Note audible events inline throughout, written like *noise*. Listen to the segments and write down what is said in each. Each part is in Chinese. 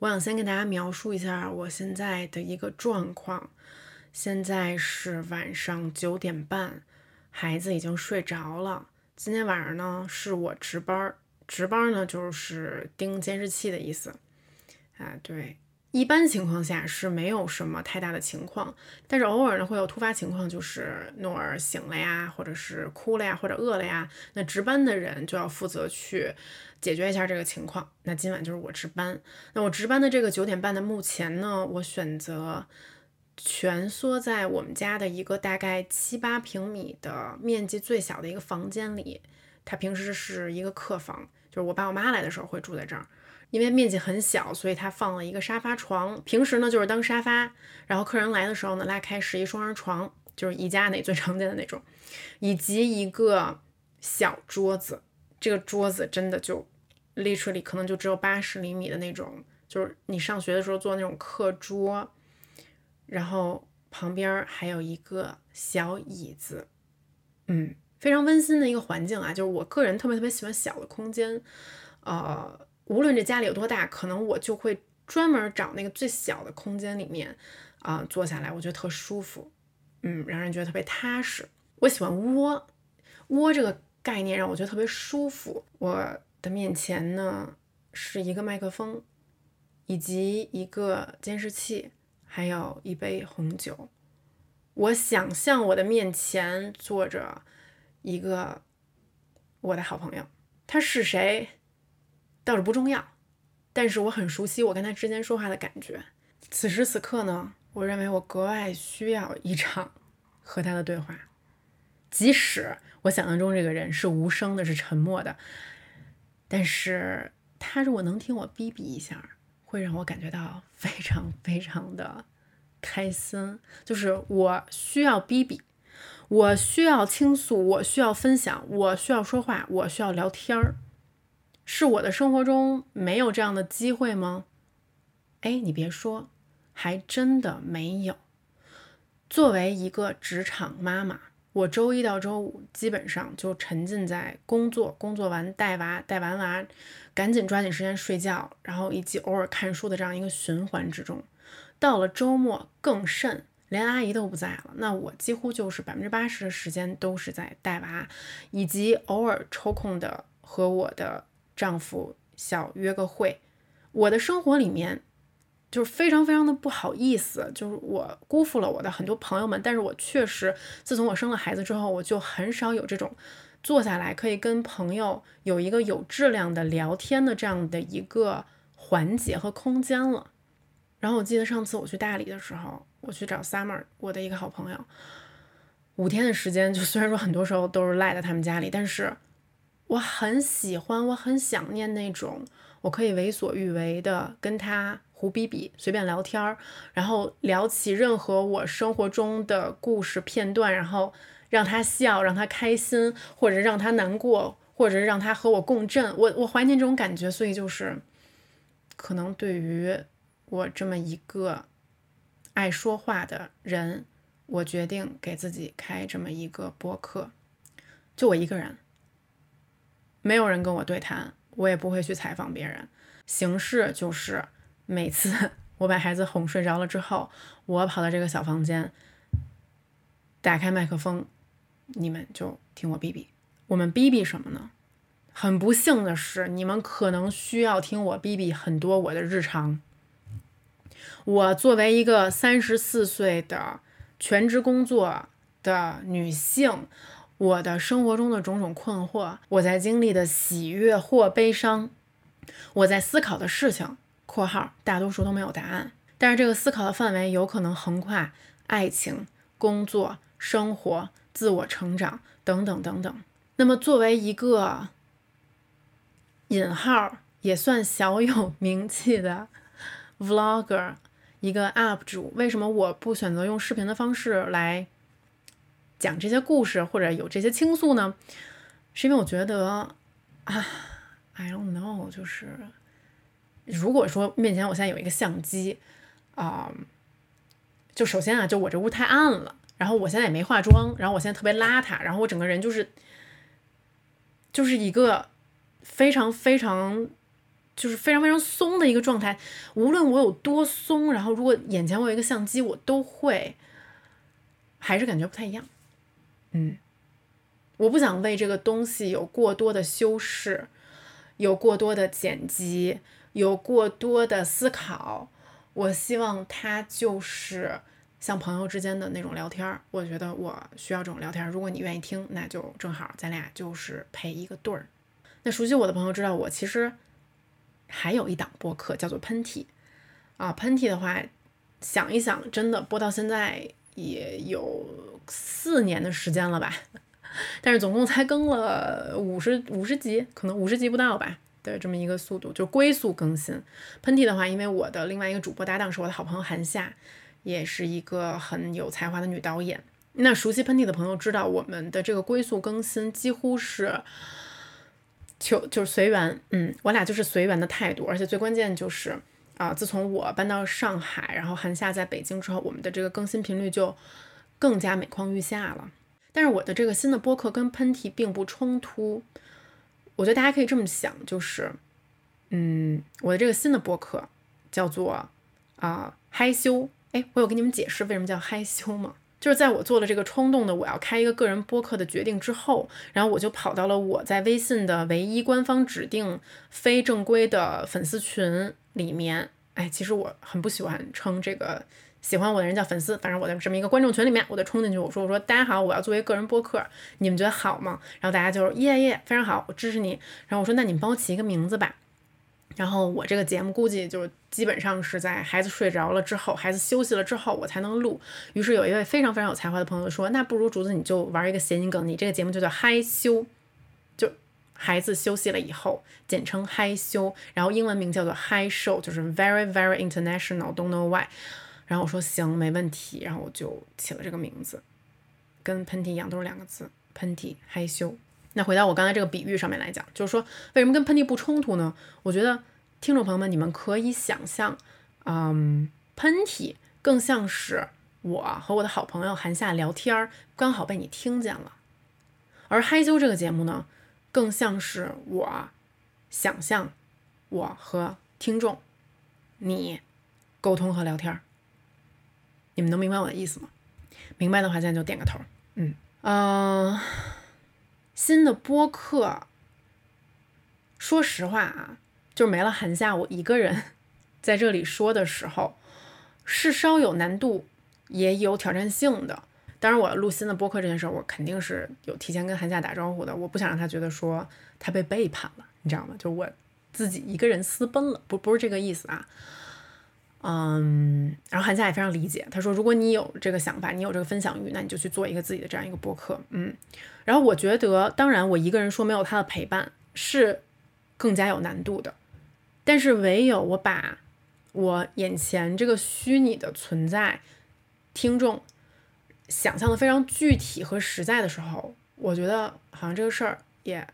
我想先跟大家描述一下我现在的一个状况。现在是晚上九点半，孩子已经睡着了。今天晚上呢，是我值班儿，值班呢就是盯监视器的意思。啊，对，一般情况下是没有什么太大的情况，但是偶尔呢会有突发情况，就是诺尔醒了呀，或者是哭了呀，或者饿了呀，那值班的人就要负责去解决一下这个情况。那今晚就是我值班，那我值班的这个九点半的，目前呢，我选择。蜷缩在我们家的一个大概七八平米的面积最小的一个房间里，它平时是一个客房，就是我爸我妈来的时候会住在这儿。因为面积很小，所以它放了一个沙发床，平时呢就是当沙发，然后客人来的时候呢拉开是一双人床，就是宜家那最常见的那种，以及一个小桌子。这个桌子真的就 literally 可能就只有八十厘米的那种，就是你上学的时候坐那种课桌。然后旁边还有一个小椅子，嗯，非常温馨的一个环境啊。就是我个人特别特别喜欢小的空间，呃，无论这家里有多大，可能我就会专门找那个最小的空间里面啊坐下来，我觉得特舒服，嗯，让人觉得特别踏实。我喜欢窝，窝这个概念让我觉得特别舒服。我的面前呢是一个麦克风，以及一个监视器。还有一杯红酒，我想象我的面前坐着一个我的好朋友，他是谁倒是不重要，但是我很熟悉我跟他之间说话的感觉。此时此刻呢，我认为我格外需要一场 *laughs* 和他的对话，即使我想象中这个人是无声的，是沉默的，但是他如果能听我逼逼一下。会让我感觉到非常非常的开心，就是我需要逼逼，我需要倾诉，我需要分享，我需要说话，我需要聊天儿，是我的生活中没有这样的机会吗？哎，你别说，还真的没有。作为一个职场妈妈。我周一到周五基本上就沉浸在工作，工作完带娃，带完娃赶紧抓紧时间睡觉，然后以及偶尔看书的这样一个循环之中。到了周末更甚，连阿姨都不在了，那我几乎就是百分之八十的时间都是在带娃，以及偶尔抽空的和我的丈夫小约个会。我的生活里面。就是非常非常的不好意思，就是我辜负了我的很多朋友们，但是我确实自从我生了孩子之后，我就很少有这种坐下来可以跟朋友有一个有质量的聊天的这样的一个环节和空间了。然后我记得上次我去大理的时候，我去找 Summer，我的一个好朋友，五天的时间，就虽然说很多时候都是赖在他们家里，但是我很喜欢，我很想念那种我可以为所欲为的跟他。胡逼逼，随便聊天儿，然后聊起任何我生活中的故事片段，然后让他笑，让他开心，或者让他难过，或者让他和我共振。我我怀念这种感觉，所以就是，可能对于我这么一个爱说话的人，我决定给自己开这么一个播客，就我一个人，没有人跟我对谈，我也不会去采访别人，形式就是。每次 *laughs* 我把孩子哄睡着了之后，我跑到这个小房间，打开麦克风，你们就听我哔哔。我们哔哔什么呢？很不幸的是，你们可能需要听我哔哔很多我的日常。我作为一个三十四岁的全职工作的女性，我的生活中的种种困惑，我在经历的喜悦或悲伤，我在思考的事情。括号大多数都没有答案，但是这个思考的范围有可能横跨爱情、工作、生活、自我成长等等等等。那么，作为一个引号也算小有名气的 vlogger，一个 UP 主，为什么我不选择用视频的方式来讲这些故事或者有这些倾诉呢？是因为我觉得啊，I don't know，就是。如果说面前我现在有一个相机，啊，就首先啊，就我这屋太暗了，然后我现在也没化妆，然后我现在特别邋遢，然后我整个人就是，就是一个非常非常就是非常非常松的一个状态。无论我有多松，然后如果眼前我有一个相机，我都会还是感觉不太一样。嗯，我不想为这个东西有过多的修饰，有过多的剪辑，有过多的思考。我希望它就是像朋友之间的那种聊天儿。我觉得我需要这种聊天儿。如果你愿意听，那就正好，咱俩就是配一个对儿。那熟悉我的朋友知道，我其实。还有一档播客叫做喷嚏，啊，喷嚏的话，想一想，真的播到现在也有四年的时间了吧，*laughs* 但是总共才更了五十五十集，可能五十集不到吧的这么一个速度，就龟速更新。喷嚏的话，因为我的另外一个主播搭档是我的好朋友韩夏，也是一个很有才华的女导演。那熟悉喷嚏的朋友知道，我们的这个龟速更新几乎是。就就是随缘，嗯，我俩就是随缘的态度，而且最关键就是啊，自从我搬到上海，然后韩夏在北京之后，我们的这个更新频率就更加每况愈下了。但是我的这个新的播客跟喷嚏并不冲突，我觉得大家可以这么想，就是，嗯，我的这个新的播客叫做啊害羞，哎，我有跟你们解释为什么叫害羞吗？就是在我做了这个冲动的我要开一个个人播客的决定之后，然后我就跑到了我在微信的唯一官方指定非正规的粉丝群里面。哎，其实我很不喜欢称这个喜欢我的人叫粉丝，反正我在这么一个观众群里面，我就冲进去，我说我说大家好，我要作为个人播客，你们觉得好吗？然后大家就是耶耶，非常好，我支持你。然后我说那你们帮我起一个名字吧。然后我这个节目估计就是基本上是在孩子睡着了之后，孩子休息了之后我才能录。于是有一位非常非常有才华的朋友说：“那不如竹子你就玩一个谐音梗，你这个节目就叫嗨羞，就孩子休息了以后，简称嗨羞。然后英文名叫做嗨 Show，就是 Very Very International，Don't know why。然后我说行，没问题。然后我就起了这个名字，跟喷嚏一样，都是两个字，喷嚏害羞。”那回到我刚才这个比喻上面来讲，就是说为什么跟喷嚏不冲突呢？我觉得听众朋友们，你们可以想象，嗯，喷嚏更像是我和我的好朋友韩夏聊天儿，刚好被你听见了；而害羞这个节目呢，更像是我想象我和听众你沟通和聊天儿。你们能明白我的意思吗？明白的话，现在就点个头。嗯嗯。新的播客，说实话啊，就没了韩夏我一个人 *laughs* 在这里说的时候，是稍有难度，也有挑战性的。当然，我录新的播客这件事儿，我肯定是有提前跟韩夏打招呼的。我不想让他觉得说他被背叛了，你知道吗？就我自己一个人私奔了，不不是这个意思啊。嗯，然后韩夏也非常理解，他说：“如果你有这个想法，你有这个分享欲，那你就去做一个自己的这样一个播客。”嗯，然后我觉得，当然我一个人说没有他的陪伴是更加有难度的，但是唯有我把我眼前这个虚拟的存在听众想象的非常具体和实在的时候，我觉得好像这个事儿也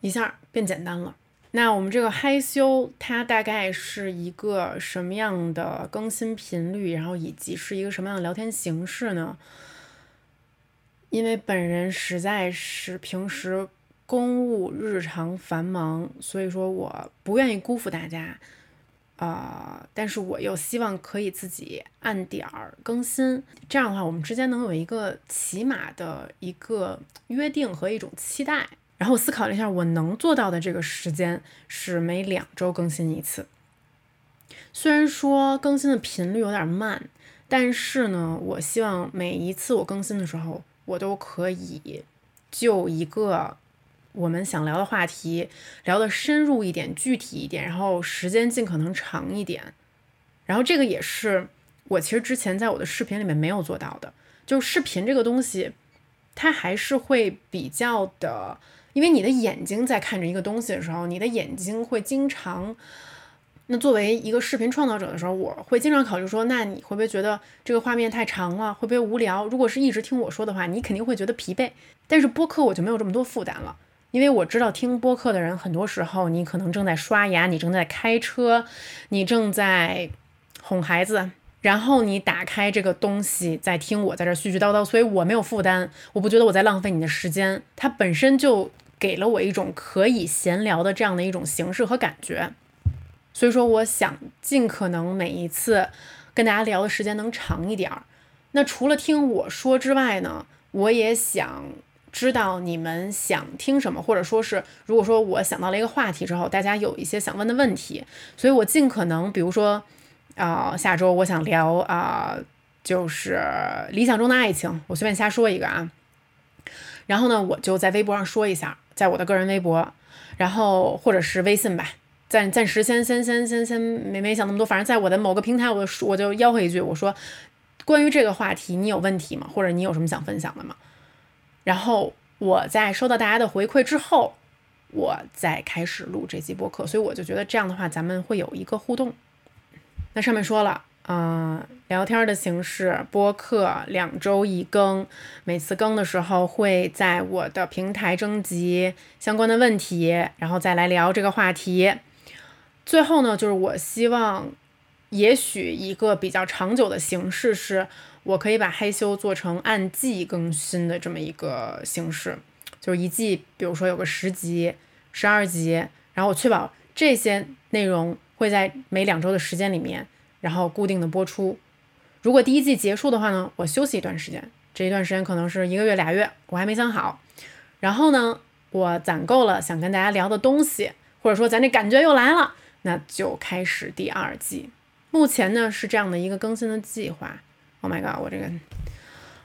一下变简单了。那我们这个害羞，它大概是一个什么样的更新频率，然后以及是一个什么样的聊天形式呢？因为本人实在是平时公务日常繁忙，所以说我不愿意辜负大家，啊，但是我又希望可以自己按点儿更新，这样的话我们之间能有一个起码的一个约定和一种期待。然后我思考了一下，我能做到的这个时间是每两周更新一次。虽然说更新的频率有点慢，但是呢，我希望每一次我更新的时候，我都可以就一个我们想聊的话题聊得深入一点、具体一点，然后时间尽可能长一点。然后这个也是我其实之前在我的视频里面没有做到的，就是视频这个东西，它还是会比较的。因为你的眼睛在看着一个东西的时候，你的眼睛会经常。那作为一个视频创造者的时候，我会经常考虑说，那你会不会觉得这个画面太长了，会不会无聊？如果是一直听我说的话，你肯定会觉得疲惫。但是播客我就没有这么多负担了，因为我知道听播客的人很多时候你可能正在刷牙，你正在开车，你正在哄孩子。然后你打开这个东西，在听我在这絮絮叨叨，所以我没有负担，我不觉得我在浪费你的时间，它本身就给了我一种可以闲聊的这样的一种形式和感觉。所以说我想尽可能每一次跟大家聊的时间能长一点儿。那除了听我说之外呢，我也想知道你们想听什么，或者说是如果说我想到了一个话题之后，大家有一些想问的问题，所以我尽可能，比如说，啊，下周我想聊啊，就是理想中的爱情，我随便瞎说一个啊，然后呢，我就在微博上说一下，在我的个人微博，然后或者是微信吧，暂暂时先先先先先没没想那么多，反正在我的某个平台，我我就吆喝一句，我说。关于这个话题，你有问题吗？或者你有什么想分享的吗？然后我在收到大家的回馈之后，我再开始录这期播客。所以我就觉得这样的话，咱们会有一个互动。那上面说了，嗯，聊天的形式，播客两周一更，每次更的时候会在我的平台征集相关的问题，然后再来聊这个话题。最后呢，就是我希望。也许一个比较长久的形式是，我可以把害羞做成按季更新的这么一个形式，就是一季，比如说有个十集、十二集，然后我确保这些内容会在每两周的时间里面，然后固定的播出。如果第一季结束的话呢，我休息一段时间，这一段时间可能是一个月、俩月，我还没想好。然后呢，我攒够了想跟大家聊的东西，或者说咱这感觉又来了，那就开始第二季。目前呢是这样的一个更新的计划。Oh my god，我这个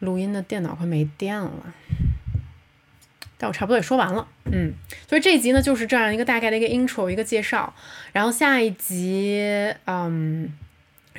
录音的电脑快没电了，但我差不多也说完了。嗯，所以这一集呢就是这样一个大概的一个 intro，一个介绍。然后下一集，嗯，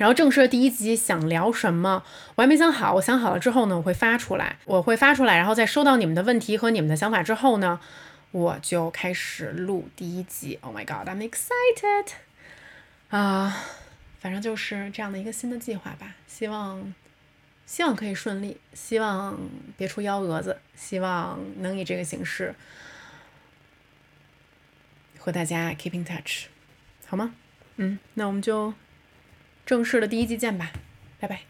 然后正式的第一集想聊什么，我还没想好。我想好了之后呢，我会发出来，我会发出来。然后在收到你们的问题和你们的想法之后呢，我就开始录第一集。Oh my god，I'm excited！啊。反正就是这样的一个新的计划吧，希望希望可以顺利，希望别出幺蛾子，希望能以这个形式和大家 keep in touch，好吗？嗯，那我们就正式的第一季见吧，拜拜。